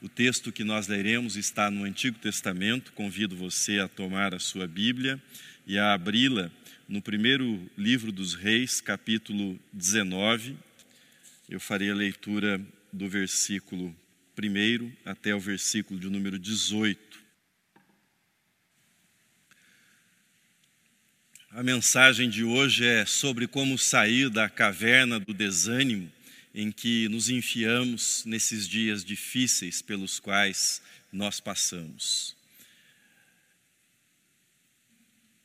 O texto que nós leremos está no Antigo Testamento. Convido você a tomar a sua Bíblia e a abri-la no primeiro livro dos Reis, capítulo 19. Eu farei a leitura do versículo 1 até o versículo de número 18. A mensagem de hoje é sobre como sair da caverna do desânimo em que nos enfiamos nesses dias difíceis pelos quais nós passamos.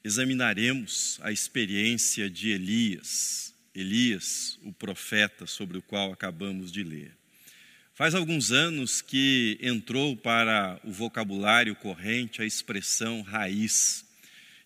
Examinaremos a experiência de Elias, Elias, o profeta sobre o qual acabamos de ler. Faz alguns anos que entrou para o vocabulário corrente a expressão raiz.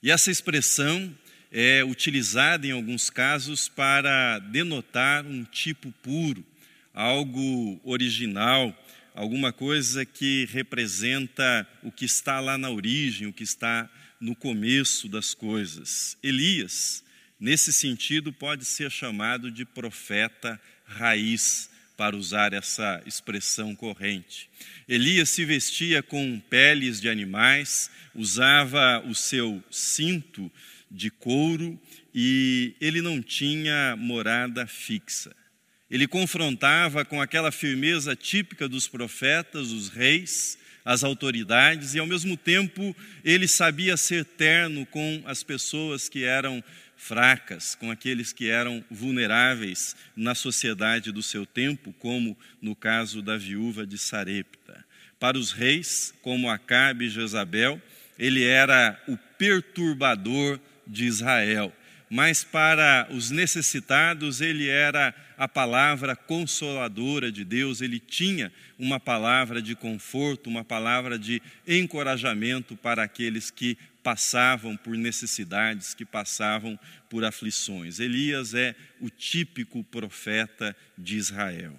E essa expressão é utilizada em alguns casos para denotar um tipo puro, algo original, alguma coisa que representa o que está lá na origem, o que está no começo das coisas. Elias, nesse sentido, pode ser chamado de profeta raiz, para usar essa expressão corrente. Elias se vestia com peles de animais, usava o seu cinto de couro e ele não tinha morada fixa. Ele confrontava com aquela firmeza típica dos profetas, os reis, as autoridades, e ao mesmo tempo ele sabia ser terno com as pessoas que eram fracas, com aqueles que eram vulneráveis na sociedade do seu tempo, como no caso da viúva de Sarepta. Para os reis, como Acabe e Jezabel, ele era o perturbador de Israel. Mas para os necessitados, ele era a palavra consoladora de Deus, ele tinha uma palavra de conforto, uma palavra de encorajamento para aqueles que passavam por necessidades, que passavam por aflições. Elias é o típico profeta de Israel.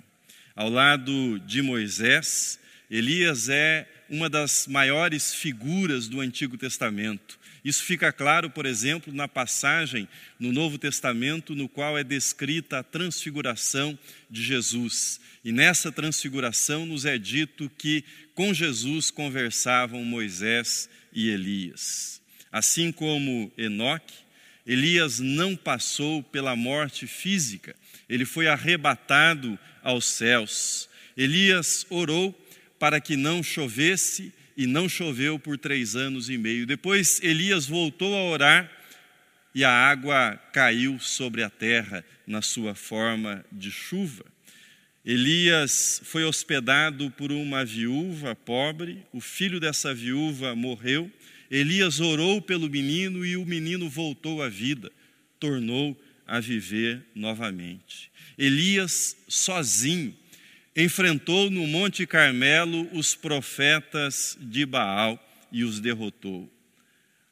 Ao lado de Moisés, Elias é uma das maiores figuras do Antigo Testamento. Isso fica claro, por exemplo, na passagem no Novo Testamento no qual é descrita a transfiguração de Jesus. E nessa transfiguração nos é dito que com Jesus conversavam Moisés e Elias. Assim como Enoque, Elias não passou pela morte física, ele foi arrebatado aos céus. Elias orou para que não chovesse e não choveu por três anos e meio. Depois Elias voltou a orar e a água caiu sobre a terra na sua forma de chuva. Elias foi hospedado por uma viúva pobre, o filho dessa viúva morreu. Elias orou pelo menino e o menino voltou à vida, tornou a viver novamente. Elias, sozinho, enfrentou no Monte Carmelo os profetas de Baal e os derrotou.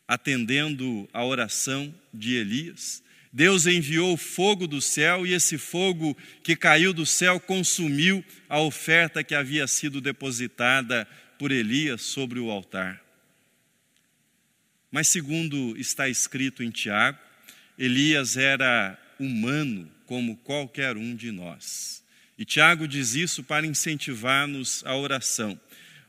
Atendendo à oração de Elias, Deus enviou fogo do céu e esse fogo que caiu do céu consumiu a oferta que havia sido depositada por Elias sobre o altar. Mas, segundo está escrito em Tiago, Elias era humano como qualquer um de nós. E Tiago diz isso para incentivar-nos à oração.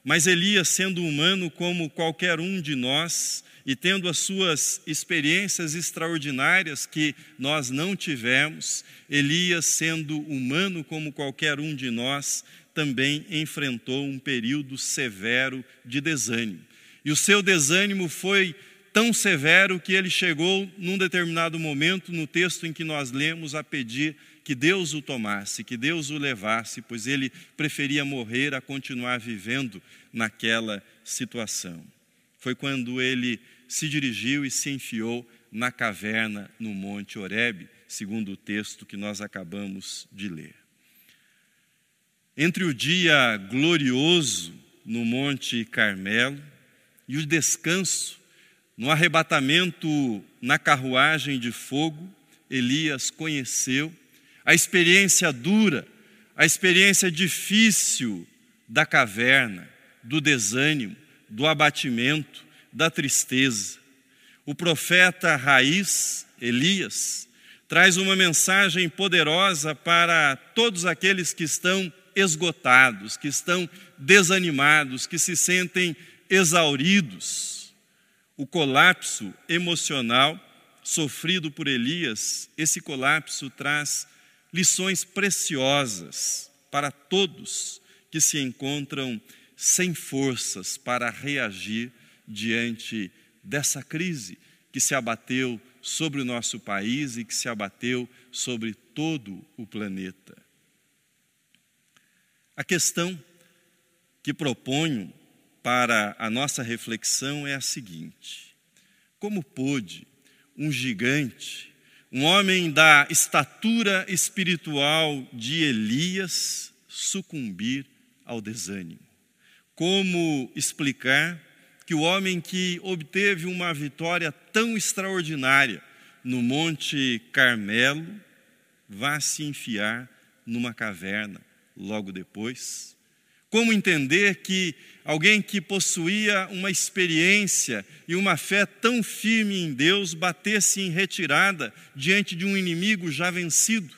Mas Elias, sendo humano como qualquer um de nós, e tendo as suas experiências extraordinárias que nós não tivemos, Elias, sendo humano como qualquer um de nós, também enfrentou um período severo de desânimo. E o seu desânimo foi tão severo que ele chegou, num determinado momento, no texto em que nós lemos, a pedir que Deus o tomasse, que Deus o levasse, pois ele preferia morrer a continuar vivendo naquela situação. Foi quando ele se dirigiu e se enfiou na caverna no Monte Horebe, segundo o texto que nós acabamos de ler. Entre o dia glorioso no Monte Carmelo e o descanso no arrebatamento na carruagem de fogo, Elias conheceu a experiência dura, a experiência difícil da caverna, do desânimo, do abatimento, da tristeza. O profeta raiz, Elias, traz uma mensagem poderosa para todos aqueles que estão esgotados, que estão desanimados, que se sentem exauridos. O colapso emocional sofrido por Elias, esse colapso traz lições preciosas para todos que se encontram sem forças para reagir diante dessa crise que se abateu sobre o nosso país e que se abateu sobre todo o planeta. A questão que proponho para a nossa reflexão é a seguinte: como pôde um gigante, um homem da estatura espiritual de Elias, sucumbir ao desânimo? Como explicar que o homem que obteve uma vitória tão extraordinária no Monte Carmelo vá se enfiar numa caverna logo depois? Como entender que alguém que possuía uma experiência e uma fé tão firme em Deus batesse em retirada diante de um inimigo já vencido?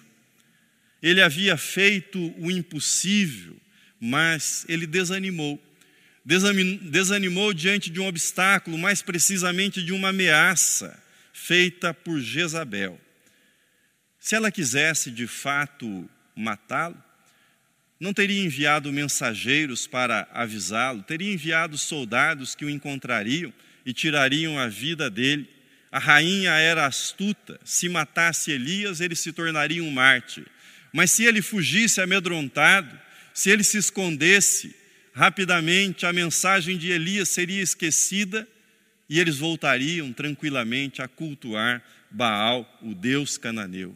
Ele havia feito o impossível, mas ele desanimou desanimou diante de um obstáculo, mais precisamente de uma ameaça feita por Jezabel. Se ela quisesse de fato matá-lo, não teria enviado mensageiros para avisá-lo, teria enviado soldados que o encontrariam e tirariam a vida dele. A rainha era astuta, se matasse Elias, ele se tornaria um mártir. Mas se ele fugisse amedrontado, se ele se escondesse, Rapidamente a mensagem de Elias seria esquecida e eles voltariam tranquilamente a cultuar Baal, o deus cananeu.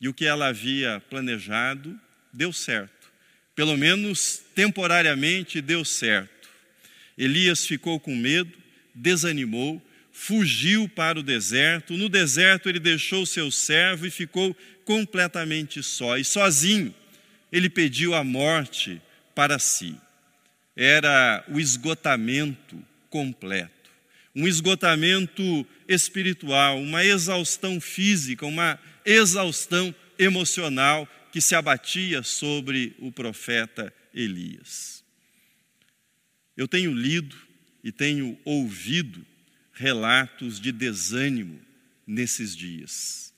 E o que ela havia planejado deu certo. Pelo menos temporariamente deu certo. Elias ficou com medo, desanimou, fugiu para o deserto. No deserto ele deixou seu servo e ficou completamente só. E sozinho ele pediu a morte para si era o esgotamento completo. Um esgotamento espiritual, uma exaustão física, uma exaustão emocional que se abatia sobre o profeta Elias. Eu tenho lido e tenho ouvido relatos de desânimo nesses dias.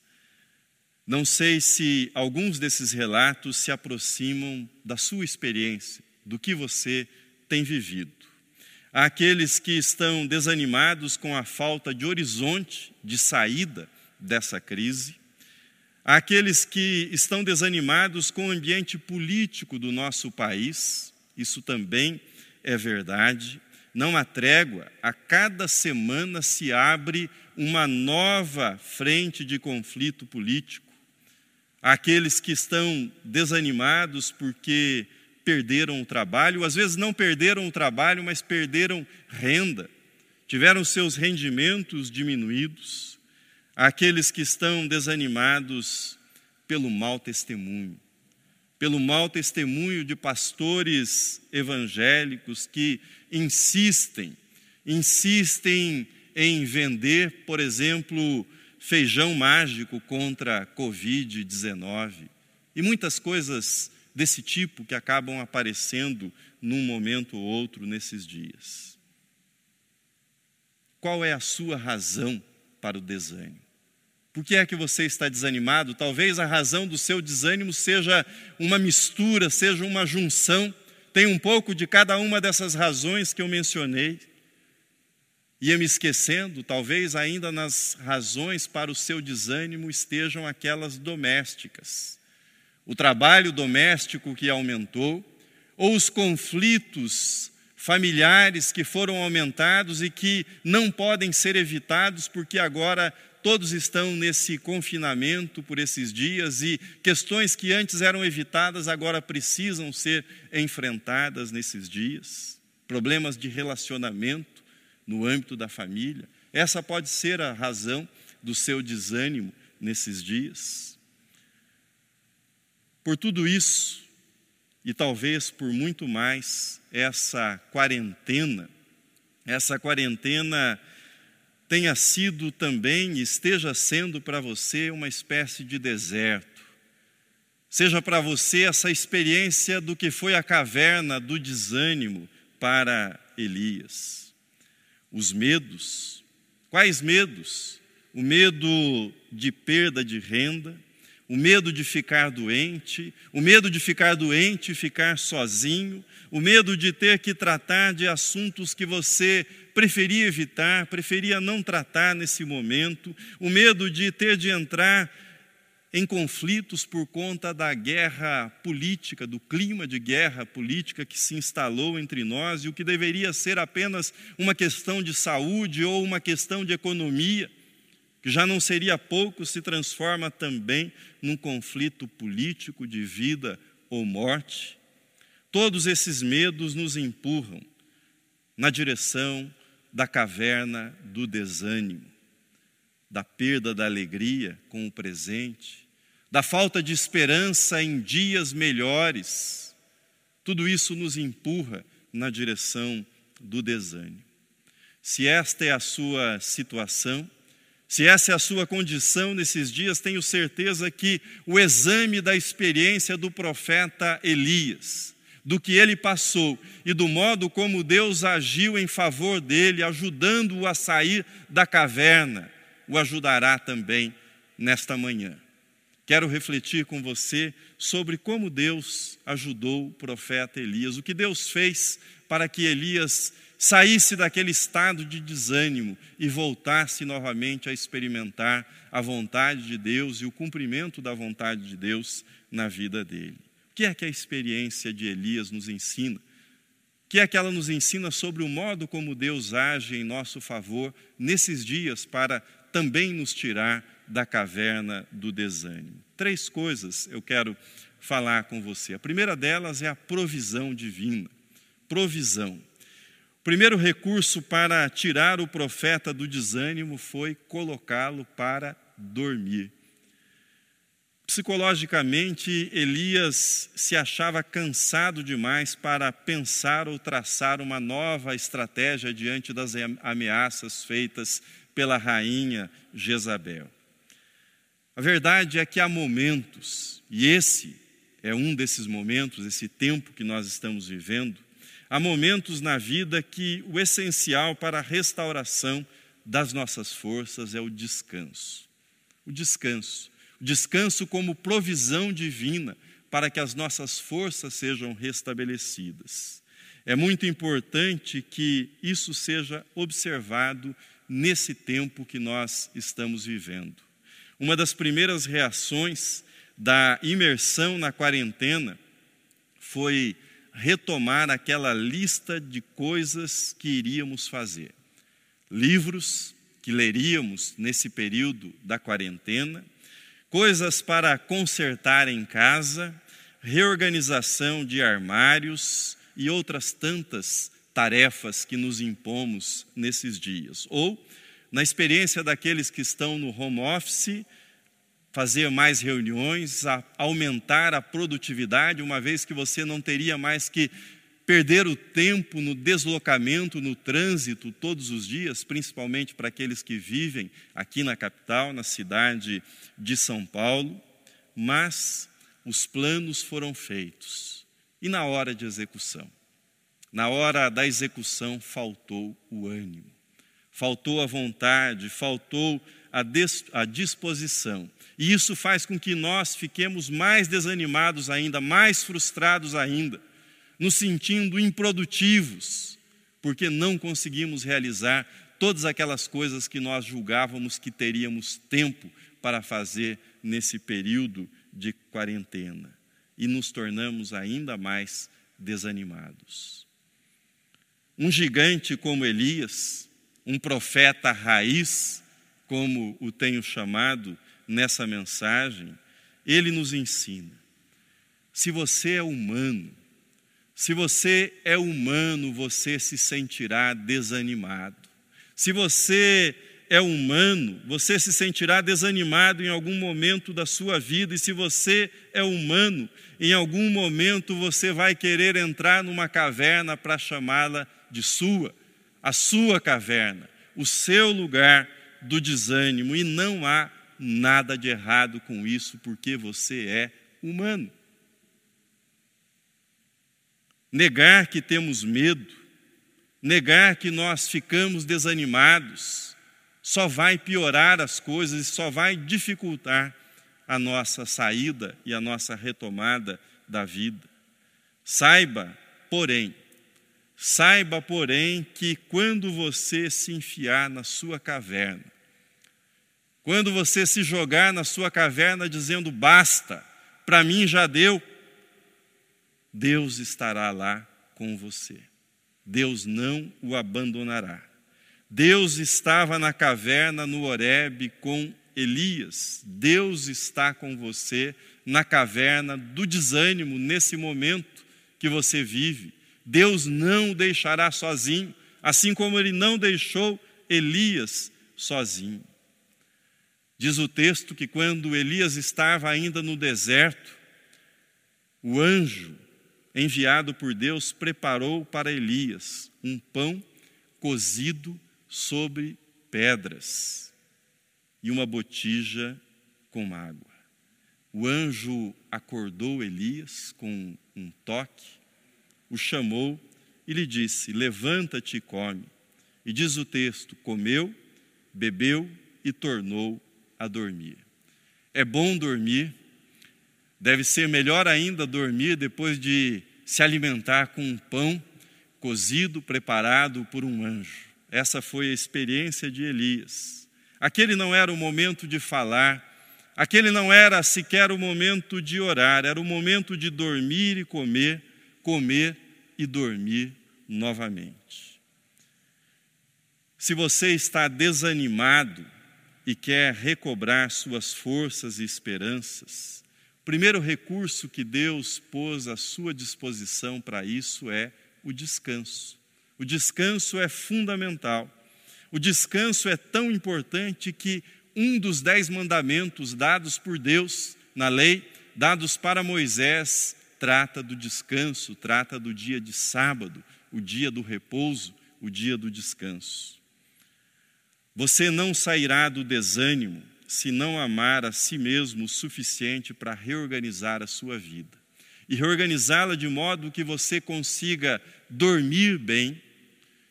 Não sei se alguns desses relatos se aproximam da sua experiência, do que você tem vivido. Há aqueles que estão desanimados com a falta de horizonte de saída dessa crise. Aqueles que estão desanimados com o ambiente político do nosso país. Isso também é verdade. Não há trégua. A cada semana se abre uma nova frente de conflito político. Aqueles que estão desanimados porque perderam o trabalho, às vezes não perderam o trabalho, mas perderam renda, tiveram seus rendimentos diminuídos, aqueles que estão desanimados pelo mau testemunho, pelo mau testemunho de pastores evangélicos que insistem, insistem em vender, por exemplo, feijão mágico contra a Covid-19 e muitas coisas desse tipo que acabam aparecendo num momento ou outro nesses dias. Qual é a sua razão para o desânimo? Por que é que você está desanimado? Talvez a razão do seu desânimo seja uma mistura, seja uma junção. Tem um pouco de cada uma dessas razões que eu mencionei. Ia me esquecendo, talvez ainda nas razões para o seu desânimo estejam aquelas domésticas o trabalho doméstico que aumentou, ou os conflitos familiares que foram aumentados e que não podem ser evitados porque agora todos estão nesse confinamento por esses dias e questões que antes eram evitadas agora precisam ser enfrentadas nesses dias. Problemas de relacionamento no âmbito da família. Essa pode ser a razão do seu desânimo nesses dias. Por tudo isso, e talvez por muito mais, essa quarentena, essa quarentena tenha sido também esteja sendo para você uma espécie de deserto. seja para você essa experiência do que foi a caverna do desânimo para Elias. Os medos, quais medos? O medo de perda de renda, o medo de ficar doente, o medo de ficar doente e ficar sozinho, o medo de ter que tratar de assuntos que você preferia evitar, preferia não tratar nesse momento, o medo de ter de entrar em conflitos por conta da guerra política, do clima de guerra política que se instalou entre nós e o que deveria ser apenas uma questão de saúde ou uma questão de economia que já não seria pouco, se transforma também num conflito político de vida ou morte. Todos esses medos nos empurram na direção da caverna do desânimo, da perda da alegria com o presente, da falta de esperança em dias melhores. Tudo isso nos empurra na direção do desânimo. Se esta é a sua situação, se essa é a sua condição nesses dias, tenho certeza que o exame da experiência do profeta Elias, do que ele passou e do modo como Deus agiu em favor dele, ajudando-o a sair da caverna, o ajudará também nesta manhã. Quero refletir com você sobre como Deus ajudou o profeta Elias, o que Deus fez para que Elias saísse daquele estado de desânimo e voltasse novamente a experimentar a vontade de Deus e o cumprimento da vontade de Deus na vida dele. O que é que a experiência de Elias nos ensina? O que é que ela nos ensina sobre o modo como Deus age em nosso favor nesses dias para também nos tirar da caverna do desânimo? Três coisas eu quero falar com você. A primeira delas é a provisão divina. Provisão. O primeiro recurso para tirar o profeta do desânimo foi colocá-lo para dormir. Psicologicamente, Elias se achava cansado demais para pensar ou traçar uma nova estratégia diante das ameaças feitas pela rainha Jezabel. A verdade é que há momentos, e esse é um desses momentos, esse tempo que nós estamos vivendo, Há momentos na vida que o essencial para a restauração das nossas forças é o descanso. O descanso. O descanso como provisão divina para que as nossas forças sejam restabelecidas. É muito importante que isso seja observado nesse tempo que nós estamos vivendo. Uma das primeiras reações da imersão na quarentena foi retomar aquela lista de coisas que iríamos fazer. Livros que leríamos nesse período da quarentena, coisas para consertar em casa, reorganização de armários e outras tantas tarefas que nos impomos nesses dias. Ou, na experiência daqueles que estão no home office, fazer mais reuniões, aumentar a produtividade, uma vez que você não teria mais que perder o tempo no deslocamento, no trânsito todos os dias, principalmente para aqueles que vivem aqui na capital, na cidade de São Paulo, mas os planos foram feitos. E na hora de execução? Na hora da execução faltou o ânimo, faltou a vontade, faltou a, a disposição e isso faz com que nós fiquemos mais desanimados ainda, mais frustrados ainda, nos sentindo improdutivos, porque não conseguimos realizar todas aquelas coisas que nós julgávamos que teríamos tempo para fazer nesse período de quarentena. E nos tornamos ainda mais desanimados. Um gigante como Elias, um profeta raiz, como o tenho chamado, nessa mensagem, ele nos ensina: se você é humano, se você é humano, você se sentirá desanimado. Se você é humano, você se sentirá desanimado em algum momento da sua vida, e se você é humano, em algum momento você vai querer entrar numa caverna para chamá-la de sua, a sua caverna, o seu lugar do desânimo, e não há nada de errado com isso, porque você é humano. Negar que temos medo, negar que nós ficamos desanimados, só vai piorar as coisas e só vai dificultar a nossa saída e a nossa retomada da vida. Saiba, porém, saiba, porém, que quando você se enfiar na sua caverna, quando você se jogar na sua caverna dizendo basta, para mim já deu, Deus estará lá com você. Deus não o abandonará. Deus estava na caverna no Horebe com Elias. Deus está com você na caverna do desânimo nesse momento que você vive. Deus não o deixará sozinho, assim como ele não deixou Elias sozinho. Diz o texto que quando Elias estava ainda no deserto, o anjo enviado por Deus preparou para Elias um pão cozido sobre pedras e uma botija com água. O anjo acordou Elias com um toque, o chamou e lhe disse: Levanta-te e come. E diz o texto: comeu, bebeu e tornou a dormir. É bom dormir, deve ser melhor ainda dormir depois de se alimentar com um pão cozido, preparado por um anjo. Essa foi a experiência de Elias. Aquele não era o momento de falar, aquele não era sequer o momento de orar, era o momento de dormir e comer, comer e dormir novamente. Se você está desanimado e quer recobrar suas forças e esperanças, o primeiro recurso que Deus pôs à sua disposição para isso é o descanso. O descanso é fundamental. O descanso é tão importante que um dos dez mandamentos dados por Deus na lei, dados para Moisés, trata do descanso, trata do dia de sábado, o dia do repouso, o dia do descanso. Você não sairá do desânimo se não amar a si mesmo o suficiente para reorganizar a sua vida. E reorganizá-la de modo que você consiga dormir bem,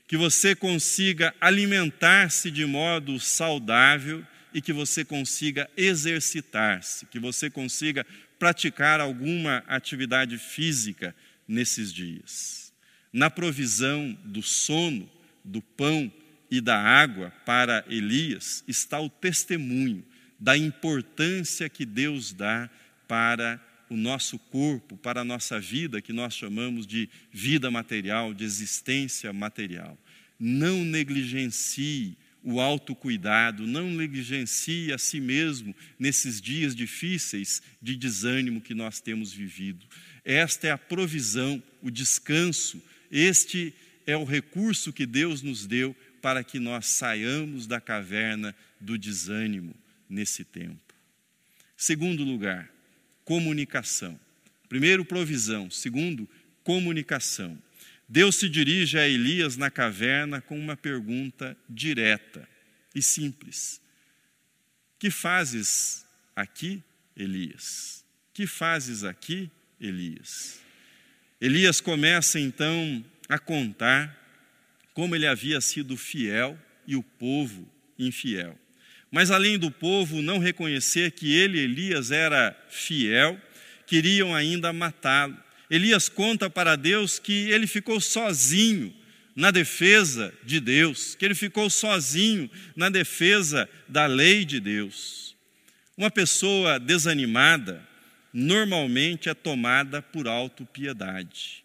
que você consiga alimentar-se de modo saudável e que você consiga exercitar-se, que você consiga praticar alguma atividade física nesses dias. Na provisão do sono, do pão e da água para Elias está o testemunho da importância que Deus dá para o nosso corpo, para a nossa vida, que nós chamamos de vida material, de existência material. Não negligencie o autocuidado, não negligencie a si mesmo nesses dias difíceis de desânimo que nós temos vivido. Esta é a provisão, o descanso, este é o recurso que Deus nos deu para que nós saiamos da caverna do desânimo nesse tempo. Segundo lugar, comunicação. Primeiro, provisão. Segundo, comunicação. Deus se dirige a Elias na caverna com uma pergunta direta e simples: Que fazes aqui, Elias? Que fazes aqui, Elias? Elias começa então a contar como ele havia sido fiel e o povo infiel. Mas além do povo não reconhecer que ele, Elias, era fiel, queriam ainda matá-lo. Elias conta para Deus que ele ficou sozinho na defesa de Deus, que ele ficou sozinho na defesa da lei de Deus. Uma pessoa desanimada normalmente é tomada por autopiedade.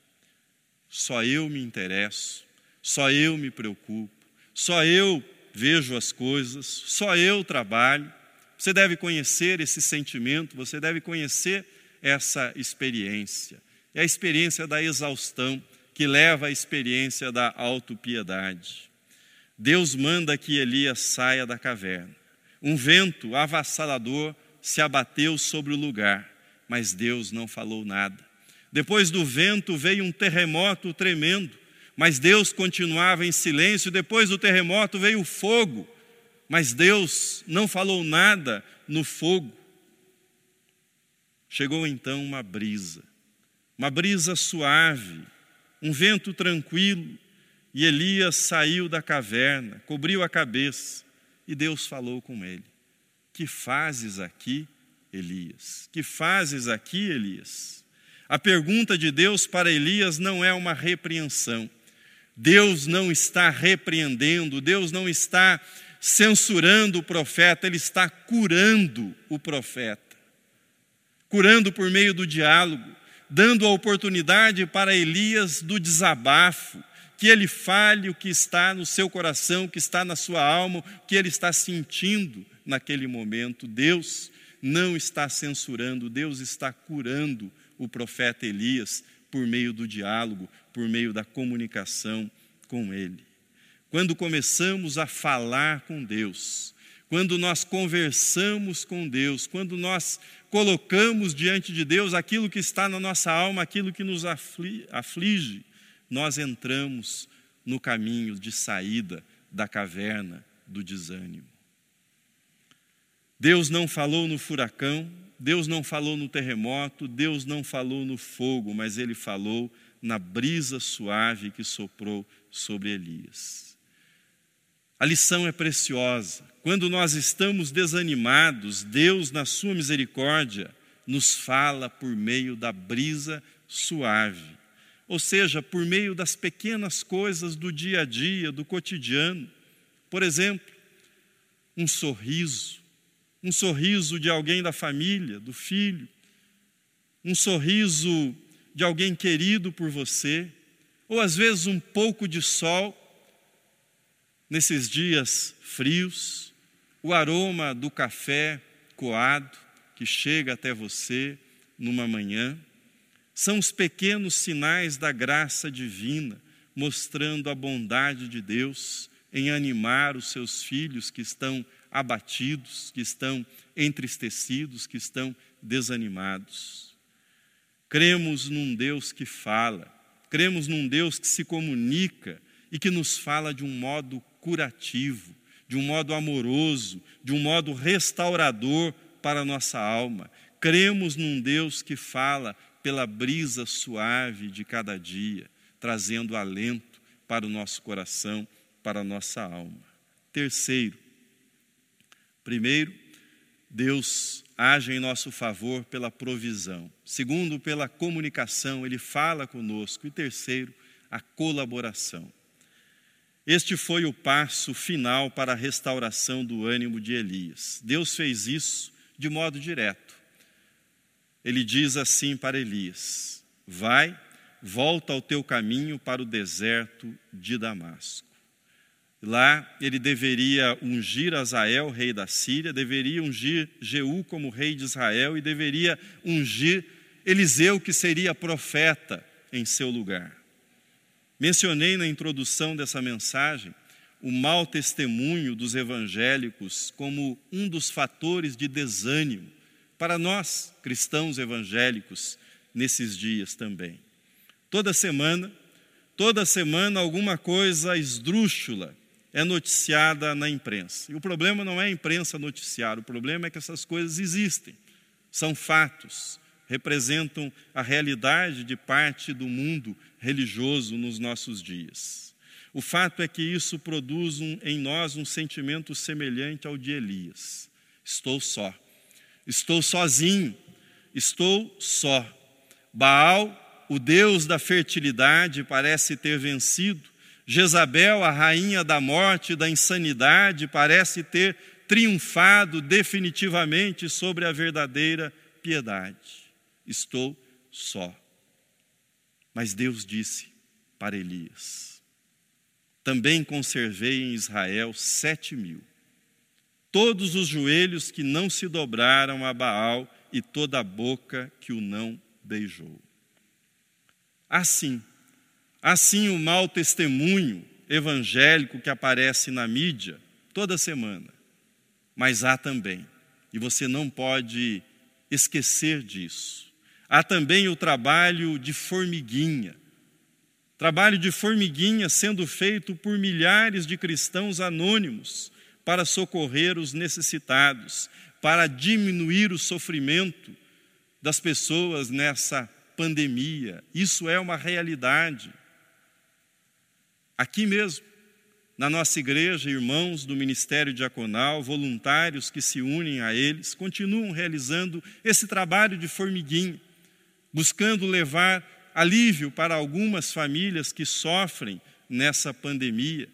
Só eu me interesso, só eu me preocupo, só eu vejo as coisas, só eu trabalho. Você deve conhecer esse sentimento, você deve conhecer essa experiência. É a experiência da exaustão que leva à experiência da autopiedade. Deus manda que Elias saia da caverna. Um vento avassalador se abateu sobre o lugar, mas Deus não falou nada. Depois do vento veio um terremoto tremendo mas Deus continuava em silêncio. Depois do terremoto veio o fogo, mas Deus não falou nada no fogo. chegou então uma brisa, uma brisa suave, um vento tranquilo, e Elias saiu da caverna, cobriu a cabeça, e Deus falou com ele: Que fazes aqui, Elias? Que fazes aqui, Elias? A pergunta de Deus para Elias não é uma repreensão. Deus não está repreendendo, Deus não está censurando o profeta, ele está curando o profeta. Curando por meio do diálogo, dando a oportunidade para Elias do desabafo, que ele fale o que está no seu coração, o que está na sua alma, o que ele está sentindo naquele momento. Deus não está censurando, Deus está curando o profeta Elias por meio do diálogo, por meio da comunicação com ele. Quando começamos a falar com Deus, quando nós conversamos com Deus, quando nós colocamos diante de Deus aquilo que está na nossa alma, aquilo que nos aflige, nós entramos no caminho de saída da caverna do desânimo. Deus não falou no furacão, Deus não falou no terremoto, Deus não falou no fogo, mas ele falou na brisa suave que soprou sobre Elias. A lição é preciosa. Quando nós estamos desanimados, Deus, na sua misericórdia, nos fala por meio da brisa suave, ou seja, por meio das pequenas coisas do dia a dia, do cotidiano. Por exemplo, um sorriso, um sorriso de alguém da família, do filho, um sorriso de alguém querido por você, ou às vezes um pouco de sol nesses dias frios, o aroma do café coado que chega até você numa manhã, são os pequenos sinais da graça divina, mostrando a bondade de Deus em animar os seus filhos que estão abatidos, que estão entristecidos, que estão desanimados. Cremos num Deus que fala, cremos num Deus que se comunica e que nos fala de um modo curativo, de um modo amoroso, de um modo restaurador para a nossa alma. Cremos num Deus que fala pela brisa suave de cada dia, trazendo alento para o nosso coração, para a nossa alma. Terceiro, Primeiro, Deus age em nosso favor pela provisão. Segundo, pela comunicação, Ele fala conosco. E terceiro, a colaboração. Este foi o passo final para a restauração do ânimo de Elias. Deus fez isso de modo direto. Ele diz assim para Elias: Vai, volta ao teu caminho para o deserto de Damasco. Lá ele deveria ungir Azael, rei da Síria, deveria ungir Jeú como rei de Israel e deveria ungir Eliseu, que seria profeta em seu lugar. Mencionei na introdução dessa mensagem o mau testemunho dos evangélicos como um dos fatores de desânimo para nós, cristãos evangélicos, nesses dias também. Toda semana, toda semana alguma coisa esdrúxula é noticiada na imprensa. E o problema não é a imprensa noticiar, o problema é que essas coisas existem, são fatos, representam a realidade de parte do mundo religioso nos nossos dias. O fato é que isso produz um, em nós um sentimento semelhante ao de Elias. Estou só, estou sozinho, estou só. Baal, o Deus da fertilidade, parece ter vencido Jezabel, a rainha da morte da insanidade, parece ter triunfado definitivamente sobre a verdadeira piedade. Estou só. Mas Deus disse para Elias: Também conservei em Israel sete mil, todos os joelhos que não se dobraram a Baal e toda a boca que o não beijou. Assim, Assim, o mau testemunho evangélico que aparece na mídia toda semana. Mas há também, e você não pode esquecer disso, há também o trabalho de formiguinha. Trabalho de formiguinha sendo feito por milhares de cristãos anônimos para socorrer os necessitados, para diminuir o sofrimento das pessoas nessa pandemia. Isso é uma realidade. Aqui mesmo, na nossa igreja, irmãos do ministério diaconal, voluntários que se unem a eles, continuam realizando esse trabalho de formiguinha, buscando levar alívio para algumas famílias que sofrem nessa pandemia.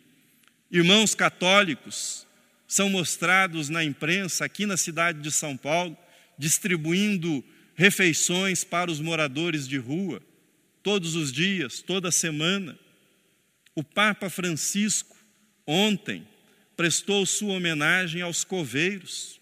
Irmãos católicos são mostrados na imprensa aqui na cidade de São Paulo, distribuindo refeições para os moradores de rua, todos os dias, toda semana. O Papa Francisco, ontem, prestou sua homenagem aos coveiros,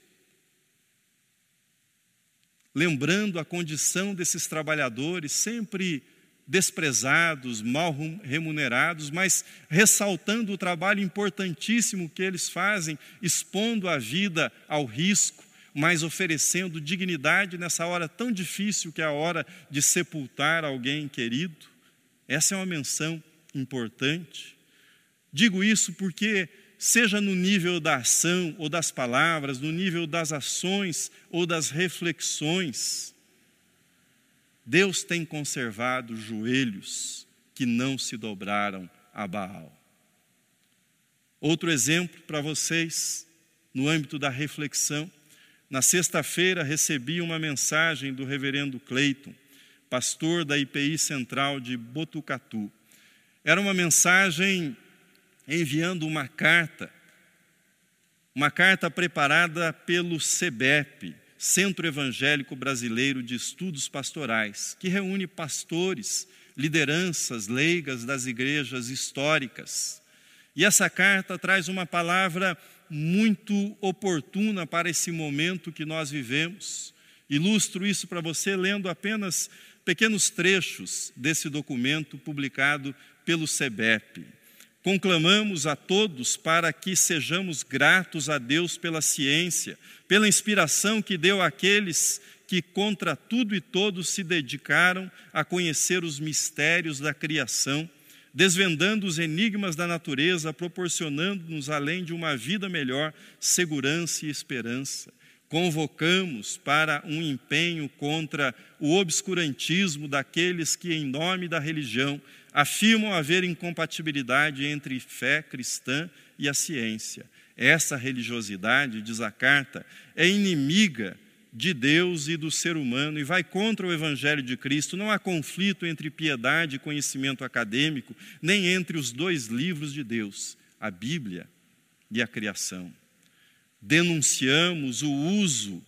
lembrando a condição desses trabalhadores, sempre desprezados, mal remunerados, mas ressaltando o trabalho importantíssimo que eles fazem, expondo a vida ao risco, mas oferecendo dignidade nessa hora tão difícil que é a hora de sepultar alguém querido. Essa é uma menção importante. Digo isso porque, seja no nível da ação ou das palavras, no nível das ações ou das reflexões, Deus tem conservado joelhos que não se dobraram a Baal. Outro exemplo para vocês, no âmbito da reflexão. Na sexta-feira recebi uma mensagem do reverendo Cleiton, pastor da IPI Central de Botucatu. Era uma mensagem enviando uma carta, uma carta preparada pelo CEBEP, Centro Evangélico Brasileiro de Estudos Pastorais, que reúne pastores, lideranças leigas das igrejas históricas. E essa carta traz uma palavra muito oportuna para esse momento que nós vivemos. Ilustro isso para você lendo apenas pequenos trechos desse documento publicado pelo SEBEP. Conclamamos a todos para que sejamos gratos a Deus pela ciência, pela inspiração que deu àqueles que contra tudo e todos se dedicaram a conhecer os mistérios da criação desvendando os enigmas da natureza, proporcionando-nos, além de uma vida melhor, segurança e esperança. Convocamos para um empenho contra o obscurantismo daqueles que, em nome da religião, afirmam haver incompatibilidade entre fé cristã e a ciência. Essa religiosidade, diz a carta, é inimiga de Deus e do ser humano e vai contra o Evangelho de Cristo. Não há conflito entre piedade e conhecimento acadêmico, nem entre os dois livros de Deus, a Bíblia e a criação. Denunciamos o uso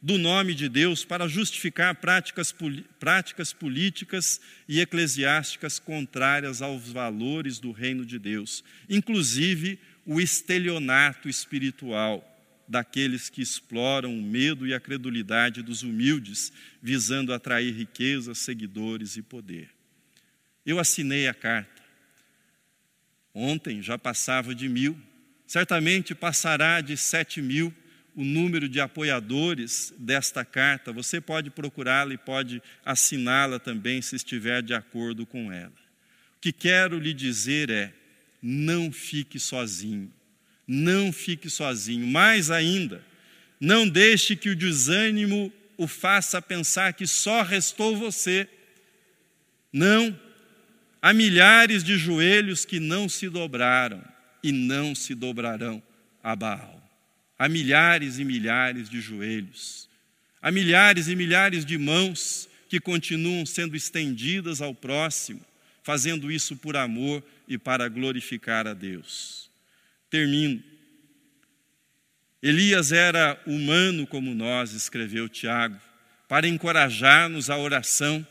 do nome de Deus para justificar práticas, práticas políticas e eclesiásticas contrárias aos valores do reino de Deus, inclusive o estelionato espiritual daqueles que exploram o medo e a credulidade dos humildes, visando atrair riqueza, seguidores e poder. Eu assinei a carta. Ontem já passava de mil, certamente passará de sete mil o número de apoiadores desta carta. Você pode procurá-la e pode assiná-la também, se estiver de acordo com ela. O que quero lhe dizer é: não fique sozinho. Não fique sozinho. Mais ainda, não deixe que o desânimo o faça pensar que só restou você. Não. Há milhares de joelhos que não se dobraram e não se dobrarão a Baal. Há milhares e milhares de joelhos. Há milhares e milhares de mãos que continuam sendo estendidas ao próximo, fazendo isso por amor e para glorificar a Deus. Termino. Elias era humano como nós, escreveu Tiago, para encorajar-nos à oração,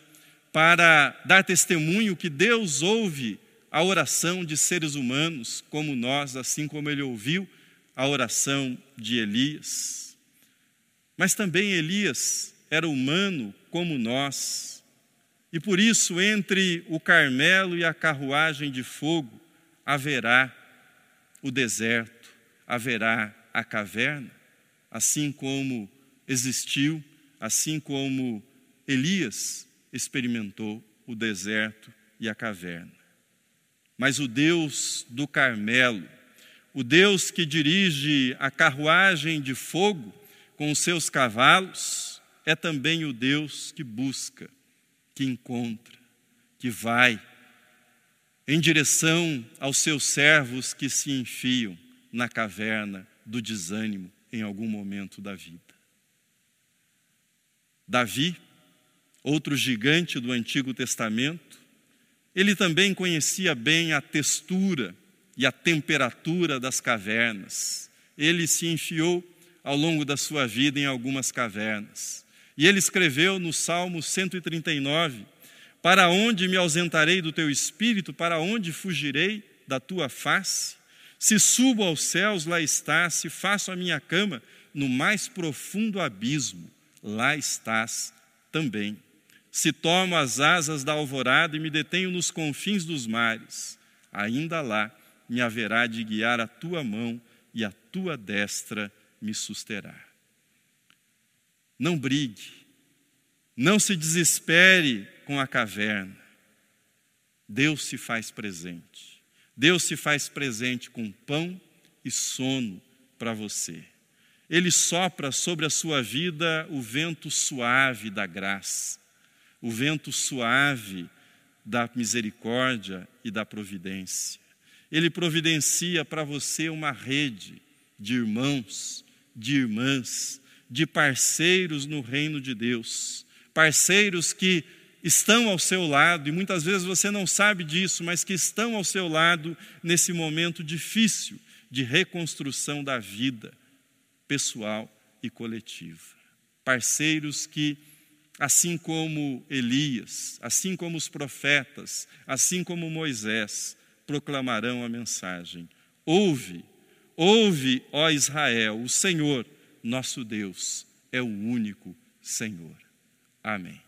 para dar testemunho que Deus ouve a oração de seres humanos como nós, assim como ele ouviu a oração de Elias. Mas também Elias era humano como nós, e por isso, entre o Carmelo e a carruagem de fogo, haverá o deserto, haverá a caverna, assim como existiu, assim como Elias experimentou o deserto e a caverna. Mas o Deus do Carmelo, o Deus que dirige a carruagem de fogo com os seus cavalos, é também o Deus que busca, que encontra, que vai em direção aos seus servos que se enfiam na caverna do desânimo em algum momento da vida. Davi, outro gigante do Antigo Testamento, ele também conhecia bem a textura e a temperatura das cavernas. Ele se enfiou ao longo da sua vida em algumas cavernas. E ele escreveu no Salmo 139: Para onde me ausentarei do teu espírito? Para onde fugirei da tua face? Se subo aos céus, lá estás. Se faço a minha cama no mais profundo abismo, lá estás também. Se tomo as asas da alvorada e me detenho nos confins dos mares, ainda lá me haverá de guiar a tua mão e a tua destra me susterá. Não brigue, não se desespere com a caverna. Deus se faz presente. Deus se faz presente com pão e sono para você. Ele sopra sobre a sua vida o vento suave da graça, o vento suave da misericórdia e da providência. Ele providencia para você uma rede de irmãos, de irmãs, de parceiros no reino de Deus, parceiros que estão ao seu lado, e muitas vezes você não sabe disso, mas que estão ao seu lado nesse momento difícil de reconstrução da vida pessoal e coletiva. Parceiros que, assim como Elias, assim como os profetas, assim como Moisés, proclamarão a mensagem: ouve Ouve, ó Israel, o Senhor, nosso Deus, é o único Senhor. Amém.